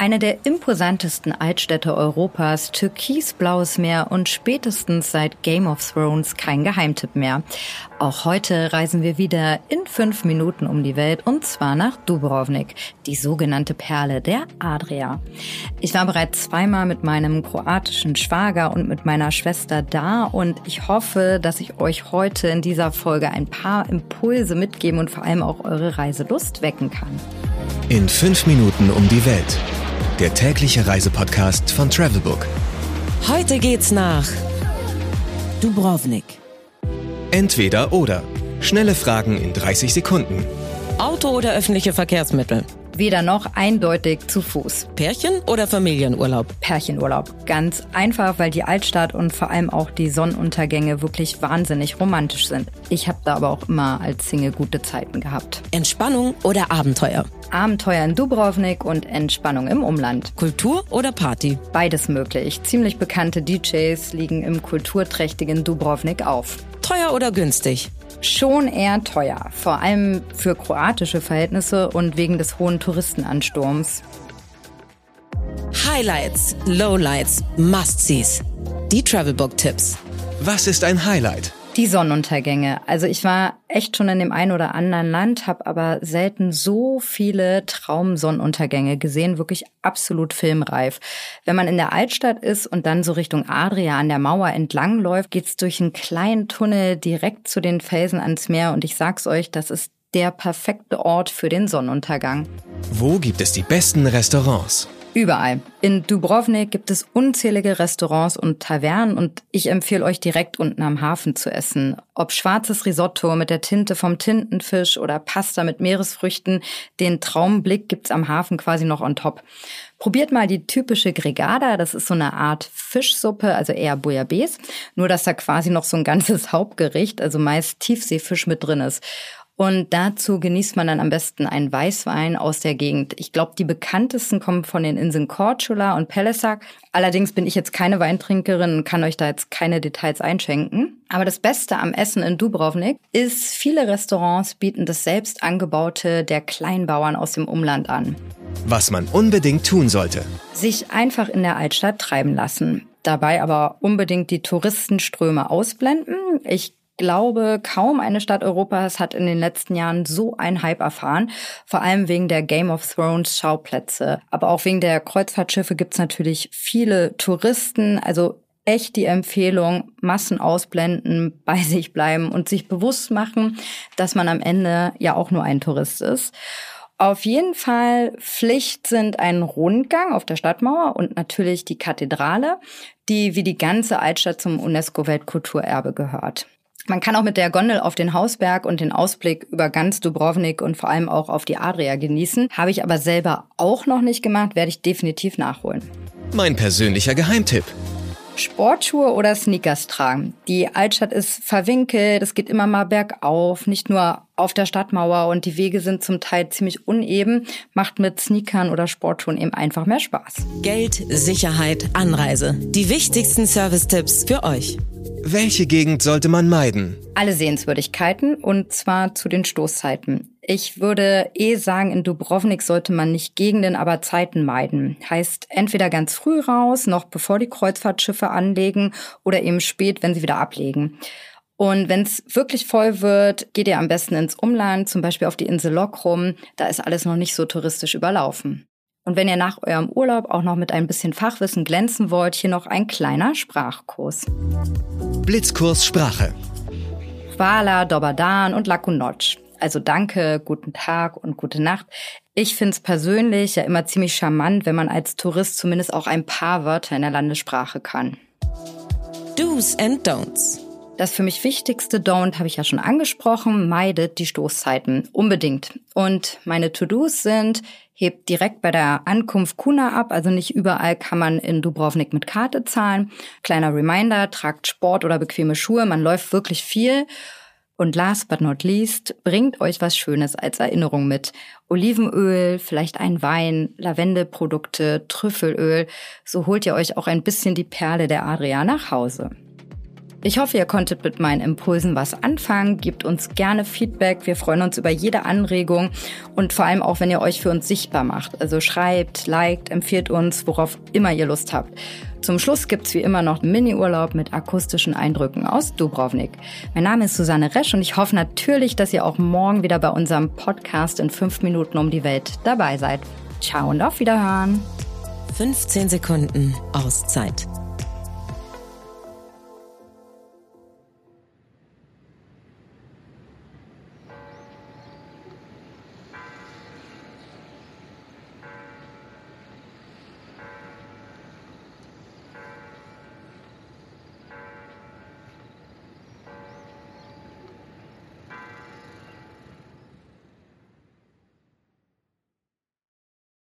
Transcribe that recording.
Eine der imposantesten Altstädte Europas, türkisblaues Meer und spätestens seit Game of Thrones kein Geheimtipp mehr. Auch heute reisen wir wieder in fünf Minuten um die Welt und zwar nach Dubrovnik, die sogenannte Perle der Adria. Ich war bereits zweimal mit meinem kroatischen Schwager und mit meiner Schwester da und ich hoffe, dass ich euch heute in dieser Folge ein paar Impulse mitgeben und vor allem auch eure Reiselust wecken kann. In fünf Minuten um die Welt der tägliche Reisepodcast von Travelbook. Heute geht's nach Dubrovnik. Entweder oder. Schnelle Fragen in 30 Sekunden. Auto oder öffentliche Verkehrsmittel? Weder noch eindeutig zu Fuß. Pärchen oder Familienurlaub? Pärchenurlaub. Ganz einfach, weil die Altstadt und vor allem auch die Sonnenuntergänge wirklich wahnsinnig romantisch sind. Ich habe da aber auch immer als Single gute Zeiten gehabt. Entspannung oder Abenteuer? Abenteuer in Dubrovnik und Entspannung im Umland. Kultur oder Party? Beides möglich. Ziemlich bekannte DJs liegen im kulturträchtigen Dubrovnik auf. Teuer oder günstig? Schon eher teuer, vor allem für kroatische Verhältnisse und wegen des hohen Touristenansturms. Highlights, Lowlights, Must-Sees. Die Travelbook-Tipps. Was ist ein Highlight? Die Sonnenuntergänge. Also ich war echt schon in dem einen oder anderen Land, habe aber selten so viele Traumsonnenuntergänge gesehen, wirklich absolut filmreif. Wenn man in der Altstadt ist und dann so Richtung Adria an der Mauer entlang läuft, geht's durch einen kleinen Tunnel direkt zu den Felsen ans Meer und ich sag's euch, das ist der perfekte Ort für den Sonnenuntergang. Wo gibt es die besten Restaurants? Überall. In Dubrovnik gibt es unzählige Restaurants und Tavernen und ich empfehle euch direkt unten am Hafen zu essen. Ob schwarzes Risotto mit der Tinte vom Tintenfisch oder Pasta mit Meeresfrüchten, den Traumblick gibt's am Hafen quasi noch on top. Probiert mal die typische Gregada, das ist so eine Art Fischsuppe, also eher Bouillabaisse, nur dass da quasi noch so ein ganzes Hauptgericht, also meist Tiefseefisch mit drin ist. Und dazu genießt man dann am besten einen Weißwein aus der Gegend. Ich glaube, die bekanntesten kommen von den Inseln Korčula und Pelesak. Allerdings bin ich jetzt keine Weintrinkerin und kann euch da jetzt keine Details einschenken. Aber das Beste am Essen in Dubrovnik ist, viele Restaurants bieten das selbst angebaute der Kleinbauern aus dem Umland an. Was man unbedingt tun sollte. Sich einfach in der Altstadt treiben lassen. Dabei aber unbedingt die Touristenströme ausblenden. Ich glaube, kaum eine Stadt Europas hat in den letzten Jahren so einen Hype erfahren. Vor allem wegen der Game of Thrones Schauplätze. Aber auch wegen der Kreuzfahrtschiffe gibt's natürlich viele Touristen. Also echt die Empfehlung, Massen ausblenden, bei sich bleiben und sich bewusst machen, dass man am Ende ja auch nur ein Tourist ist. Auf jeden Fall Pflicht sind ein Rundgang auf der Stadtmauer und natürlich die Kathedrale, die wie die ganze Altstadt zum UNESCO-Weltkulturerbe gehört. Man kann auch mit der Gondel auf den Hausberg und den Ausblick über ganz Dubrovnik und vor allem auch auf die Adria genießen. Habe ich aber selber auch noch nicht gemacht, werde ich definitiv nachholen. Mein persönlicher Geheimtipp. Sportschuhe oder Sneakers tragen. Die Altstadt ist verwinkelt, es geht immer mal bergauf, nicht nur auf der Stadtmauer und die Wege sind zum Teil ziemlich uneben, macht mit Sneakern oder Sportschuhen eben einfach mehr Spaß. Geld, Sicherheit, Anreise. Die wichtigsten Service-Tipps für euch. Welche Gegend sollte man meiden? Alle Sehenswürdigkeiten und zwar zu den Stoßzeiten. Ich würde eh sagen, in Dubrovnik sollte man nicht Gegenden, aber Zeiten meiden. Heißt entweder ganz früh raus, noch bevor die Kreuzfahrtschiffe anlegen, oder eben spät, wenn sie wieder ablegen. Und wenn es wirklich voll wird, geht ihr am besten ins Umland, zum Beispiel auf die Insel Lokrum. Da ist alles noch nicht so touristisch überlaufen. Und wenn ihr nach eurem Urlaub auch noch mit ein bisschen Fachwissen glänzen wollt, hier noch ein kleiner Sprachkurs. Blitzkurs Sprache. Hvala, Dobadan und Lakunoc. Also danke, guten Tag und gute Nacht. Ich finde es persönlich ja immer ziemlich charmant, wenn man als Tourist zumindest auch ein paar Wörter in der Landessprache kann. Do's and Don'ts. Das für mich wichtigste Don't habe ich ja schon angesprochen, meidet die Stoßzeiten unbedingt. Und meine To-Dos sind, hebt direkt bei der Ankunft Kuna ab, also nicht überall kann man in Dubrovnik mit Karte zahlen. Kleiner Reminder, tragt Sport oder bequeme Schuhe, man läuft wirklich viel. Und last but not least, bringt euch was Schönes als Erinnerung mit. Olivenöl, vielleicht ein Wein, Lavendeprodukte, Trüffelöl. So holt ihr euch auch ein bisschen die Perle der Adria nach Hause. Ich hoffe, ihr konntet mit meinen Impulsen was anfangen. Gebt uns gerne Feedback. Wir freuen uns über jede Anregung und vor allem auch, wenn ihr euch für uns sichtbar macht. Also schreibt, liked, empfiehlt uns, worauf immer ihr Lust habt. Zum Schluss gibt's wie immer noch Mini-Urlaub mit akustischen Eindrücken aus Dubrovnik. Mein Name ist Susanne Resch und ich hoffe natürlich, dass ihr auch morgen wieder bei unserem Podcast in fünf Minuten um die Welt dabei seid. Ciao und auf Wiederhören. 15 Sekunden Auszeit